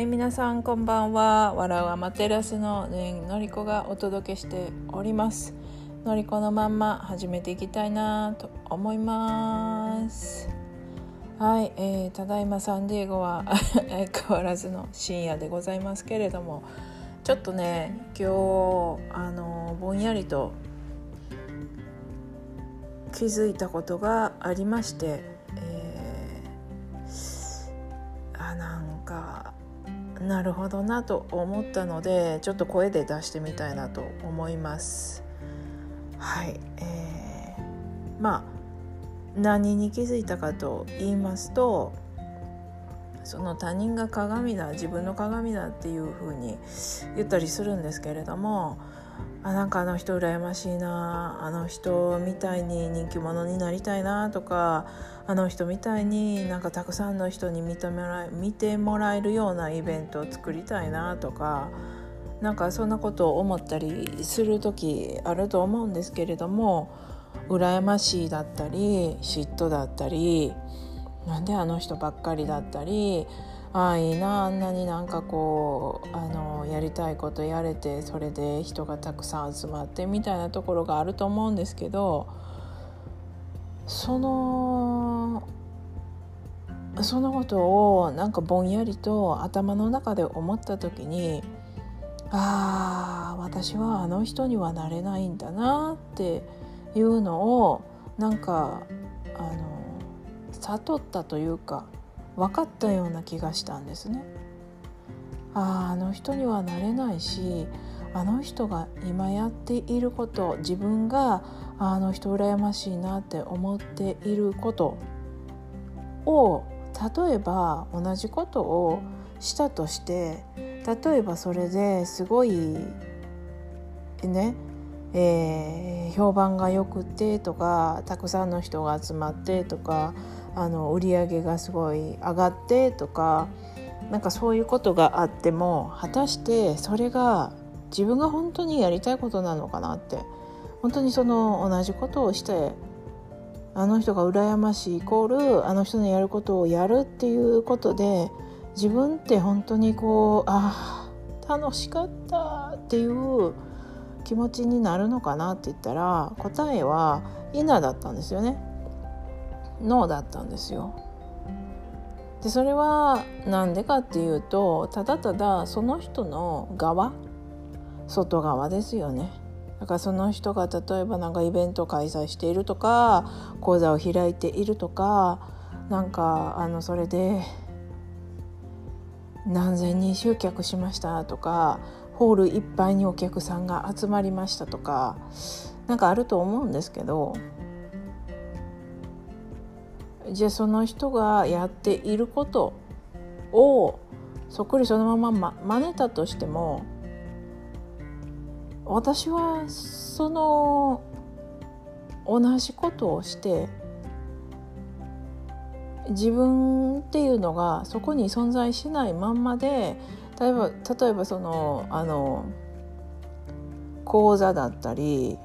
はい皆さんこんばんは。笑うアマテラスのねのりこがお届けしております。のりこのまんま始めていきたいなと思います。はい、えー、ただいまサンディエゴは 相変わらずの深夜でございますけれどもちょっとね今日あのぼんやりと気づいたことがありましてなるほどなと思ったのでちょっと声で出してみたいなと思います。はい、えー、まあ何に気づいたかと言いますとその他人が鏡だ自分の鏡だっていうふうに言ったりするんですけれどもあなんかあの人羨ましいなあの人みたいに人気者になりたいなとかあの人みたいになんかたくさんの人に見てもらえ見てもらえるようなイベントを作りたいなとかなんかそんなことを思ったりする時あると思うんですけれども羨ましいだったり嫉妬だったりなんであの人ばっかりだったりああいいなあんなになんかこうあのやりたいことやれてそれで人がたくさん集まってみたいなところがあると思うんですけどそのそのことをなんかぼんやりと頭の中で思った時にああ私はあの人にはなれないんだなっていうのをなんかあの悟ったというか分かったような気がしたんですね。あああの人にはなれないしあの人が今やっていること自分があの人羨ましいなって思っていることを例えば同じことをしたとして例えばそれですごいねえー、評判がよくてとかたくさんの人が集まってとかあの売り上げがすごい上がってとかなんかそういうことがあっても果たしてそれが自分が本当にやりたいことなのかなって本当にその同じことをしてあの人が羨ましいイコールあの人のやることをやるっていうことで自分って本当にこうあ楽しかったっていう気持ちになるのかなって言ったら答えは「イナ」だったんですよね。ノーだったんですよ。でそれは何でかっていうとただただその人の側外側ですよね。だからその人が例えば何かイベントを開催しているとか講座を開いているとかなんかあのそれで何千人集客しましたとかホールいっぱいにお客さんが集まりましたとか何かあると思うんですけどじゃあその人がやっていることをそっくりそのまま真似たとしても私はその同じことをして自分っていうのがそこに存在しないまんまで例えば例えばそのあの講座だったり、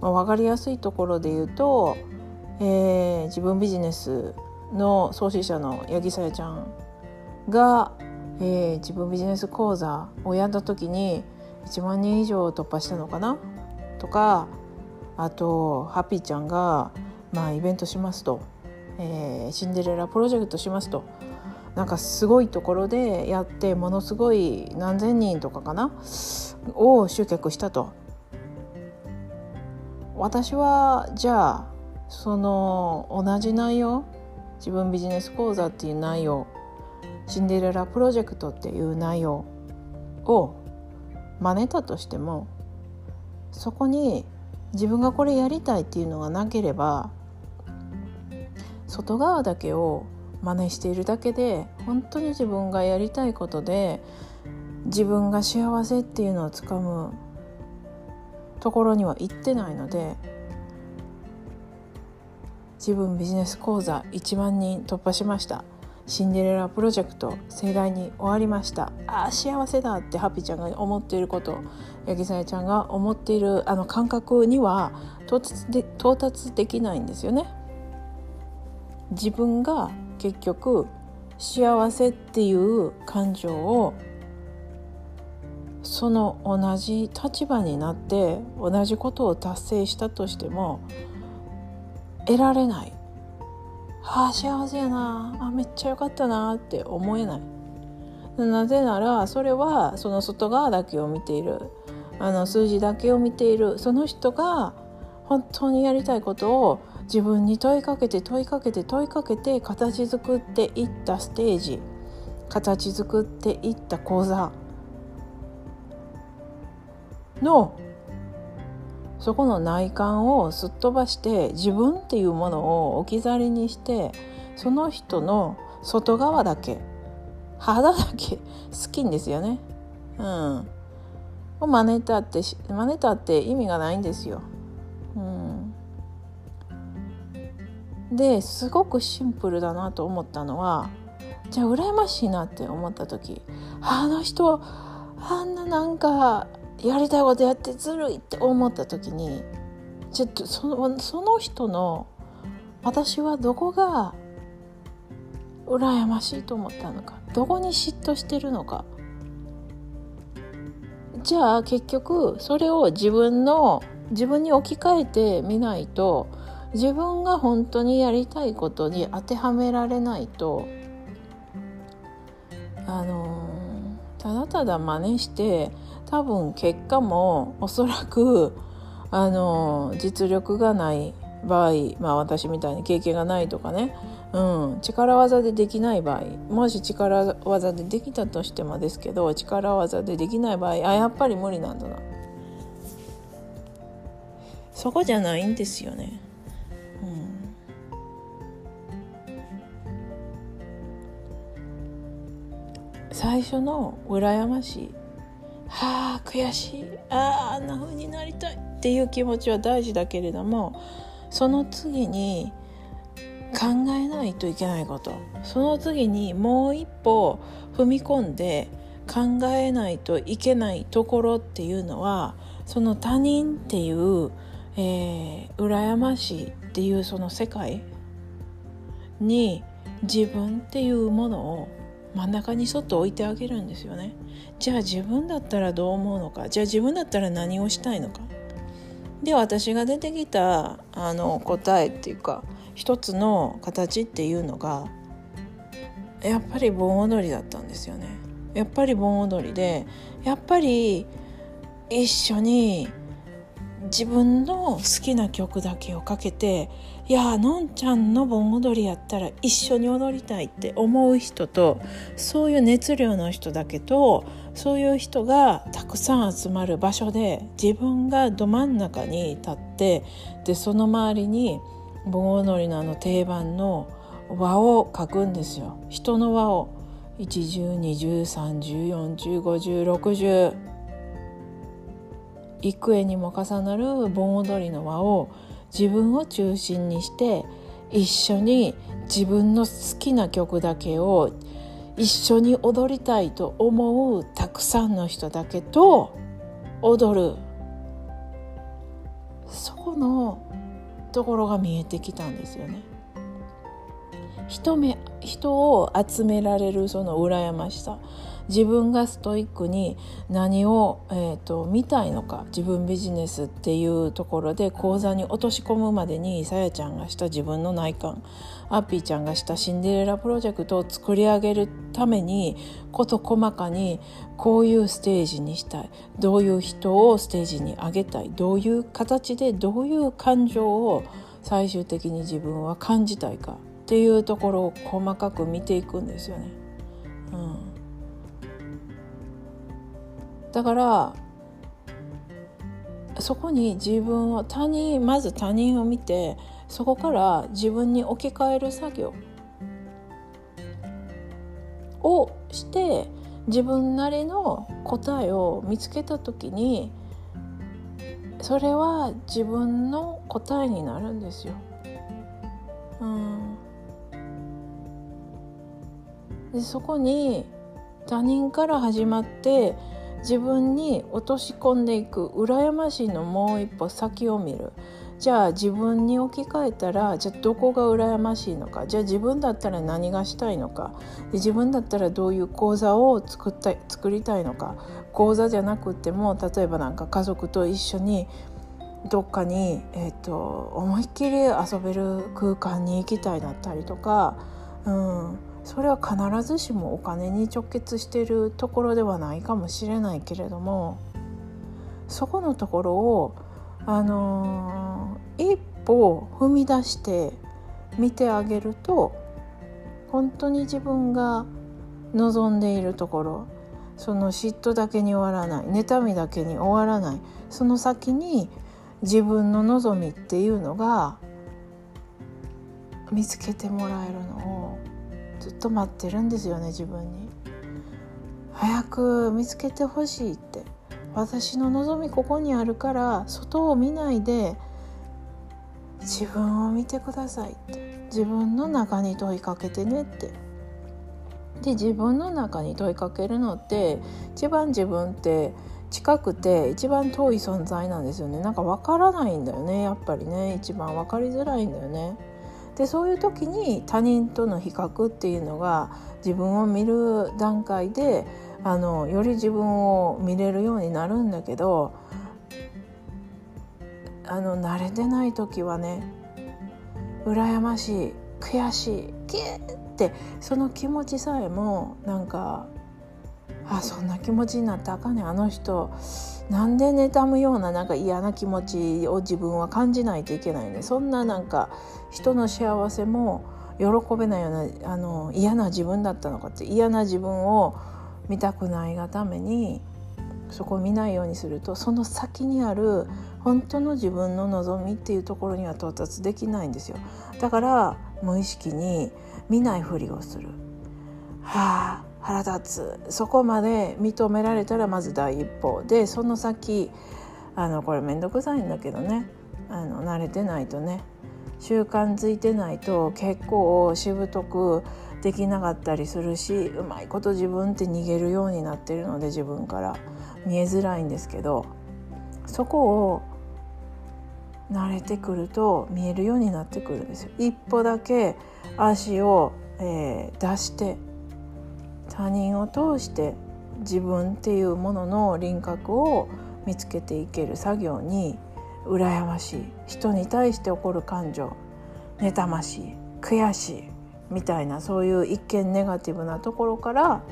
まあ、分かりやすいところで言うとえー、自分ビジネスの創始者の八木さやちゃんが、えー、自分ビジネス講座をやった時に1万人以上突破したのかな？とかあとハッピーちゃんが、まあ、イベントしますと、えー、シンデレラプロジェクトしますと。なんかすごいところでやってものすごい何千人とかかな？を集客したと。私はじゃあその同じ内容自分ビジネス講座っていう内容シンデレラプロジェクトっていう内容を真似たとしてもそこに自分がこれやりたいっていうのがなければ外側だけを真似しているだけで本当に自分がやりたいことで自分が幸せっていうのをつかむところには行ってないので自分ビジネス講座1万人突破しました。シンデレラプロジェクト盛大に終わりました。ああ幸せだってハッピーちゃんが思っていること。八木さやちゃんが思っているあの感覚には到達で到達できないんですよね。自分が結局幸せっていう感情をその同じ立場になって同じことを達成したとしても得られない。ああ幸せやな。あめっちゃよかったなって思えない。なぜならそれはその外側だけを見ている。あの数字だけを見ている。その人が本当にやりたいことを自分に問いかけて問いかけて問いかけて形作っていったステージ。形作っていった講座。のそこの内観をすっ飛ばして自分っていうものを置き去りにしてその人の外側だけ肌だけ好きんですよね。うん。を真似たって真似たって意味がないんですよ。うん、ですごくシンプルだなと思ったのはじゃあ羨ましいなって思った時あの人あんななんかやりたいことやってずるいって思った時にちょっとそのその人の私はどこが羨ましいと思ったのかどこに嫉妬してるのか。じゃあ結局それを自分の自分に置き換えてみないと自分が本当にやりたいことに当てはめられないとあのただただ真似して多分結果もおそらくあの実力がない場合まあ私みたいに経験がないとかね、うん、力技でできない場合。もし力技でできたとしてもですけど力技でできない場合あやっぱり無理なんだな。そこじゃないんですよね。うん、最初の羨ましいあ悔しい。あああんな風になりたいっていう気持ちは大事だけれどもその次に考えないといけないこと。その次にもう一歩踏み込んで考えないといけないところっていうのはその他人っていう、えー、羨ましいっていうその世界に自分っていうものを真ん中にそっと置いてあげるんですよね。じゃあ自分だったらどう思うのか？じゃあ自分だったら何をしたいのか？で私が出てきたあの答えっていうか一つの形っていうのがやっぱり盆踊りだったんですよね。やっぱり盆踊りでやっぱり一緒に自分の好きな曲だけをかけていやのんちゃんの盆踊りやったら一緒に踊りたいって思う人とそういう熱量の人だけとそういう人がたくさん集まる場所で自分がど真ん中に立ってでその周りに盆踊りのあの定番の輪を描くんですよ。人の輪を。1102030405060幾重にも重なる盆踊りの輪を自分を中心にして一緒に自分の好きな曲だけを一緒に踊りたいと思うたくさんの人だけと踊るそこのところが見えてきたんですよね。人目人を集められるその羨ましさ。自分がストイックに何を、えーと、見たいのか。自分ビジネスっていうところで講座に落とし込むまでにさやちゃんがした自分の内観。アッピーちゃんがしたシンデレラプロジェクトを作り上げるために事細かにこういうステージにしたい。どういう人をステージに上げたい。どういう形でどういう感情を最終的に自分は感じたいか。っていうところを細かく見ていくんですよね。うんだからそこに自分を他人まず他人を見てそこから自分に置き換える作業をして自分なりの答えを見つけた時にそれは自分の答えになるんですよ。うん、でそこに他人から始まって自分に落とし込んでいく羨ましいのもう一歩先を見る。じゃあ自分に置き換えたらじゃあどこが羨ましいのか。じゃあ自分だったら何がしたいのか。で自分だったらどういう講座を作った作りたいのか。講座じゃなくても例えばなんか家族と一緒にどっかに、えーと、思いっきり遊べる空間に行きたいだったりとか、うん、それは必ずしもお金に直結しているところではないかもしれないけれどもそこのところを、あのー、一歩踏み出して見てあげると本当に自分が望んでいるところその嫉妬だけに終わらない妬みだけに終わらないその先に自分の望みっていうのが見つけてもらえるのをずっと待ってるんですよね自分に。早く見つけてほしいって。私の望みここにあるから外を見ないで自分を見てくださいって。自分の中に問いかけてねって。で自分の中に問いかけるのって一番自分って近くて一番遠い存在なんですよね。なんか分からないんだよねやっぱりね。一番分かりづらいんだよね。でそういう時に他人との比較っていうのが自分を見る段階であのより自分を見れるようになるんだけどあの慣れてない時はね羨ましい悔しいキーってその気持ちさえもなんかあそんな気持ちになったらあかんねんあの人。なんで妬むようななんか嫌な気持ちを自分は感じないといけないね。そんななんか人の幸せも喜べないようなあの嫌な自分だったのかって。嫌な自分を見たくないがためにそこを見ないようにするとその先にある本当の自分の望みっていうところには到達できないんですよ。だから無意識に見ないふりをする。はあ腹立つ。そこまで認められたらまず第一歩。でその先あのこれ面倒くさいんだけどね。あの慣れてないとね。習慣づいてないと結構しぶとくできなかったりするしうまいこと自分って逃げるようになってるので自分から。見えづらいんですけどそこを慣れてくると見えるようになってくるんですよ。一歩だけ足を、えー、出して他人を通して自分っていうものの輪郭を見つけていける作業に羨ましい。人に対して起こる感情妬ましい悔しいみたいなそういう一見ネガティブなところから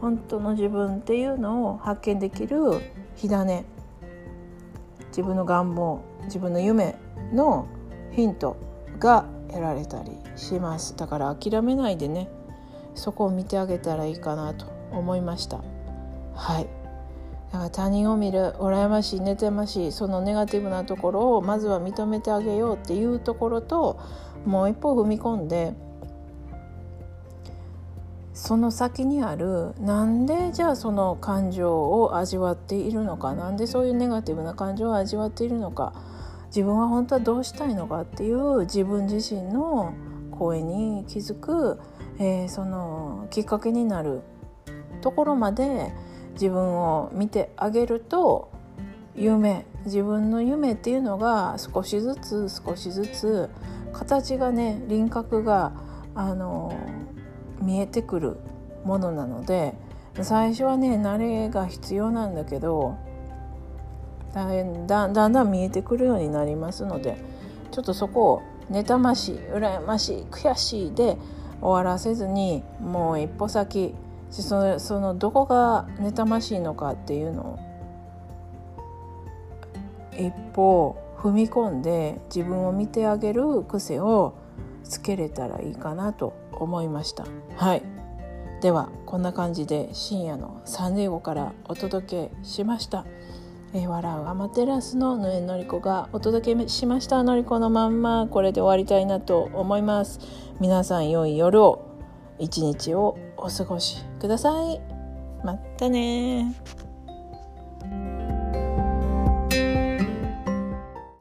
本当の自分っていうのを発見できる火種。自分の願望自分の夢のヒントが得られたりします。だから諦めないでね。そこを見てあげたらいいかなと思いました。はい。だから他人を見る羨ましい妬ましいそのネガティブなところをまずは認めてあげようっていうところともう一歩踏み込んでその先にあるなんでじゃあその感情を味わっているのかなんでそういうネガティブな感情を味わっているのか自分は本当はどうしたいのかっていう自分自身の声に気づく、えー、そのきっかけになるところまで自分を見てあげると夢自分の夢っていうのが少しずつ少しずつ形がね輪郭があの見えてくるものなので最初はね慣れが必要なんだけどだんだんだんだん見えてくるようになりますのでちょっとそこを妬ましい羨ましい悔しいで終わらせずにもう一歩先そのそのどこが妬ましいのかっていうのを一歩踏み込んで自分を見てあげる癖をつけれたらいいかなと思いました。はい。ではこんな感じで深夜のサンデーゴからお届けしました。えー、笑うアマテラスのぬえのりこがお届けしました。のりこのまんまこれで終わりたいなと思います。皆さん良い夜を一日をお過ごしください。またね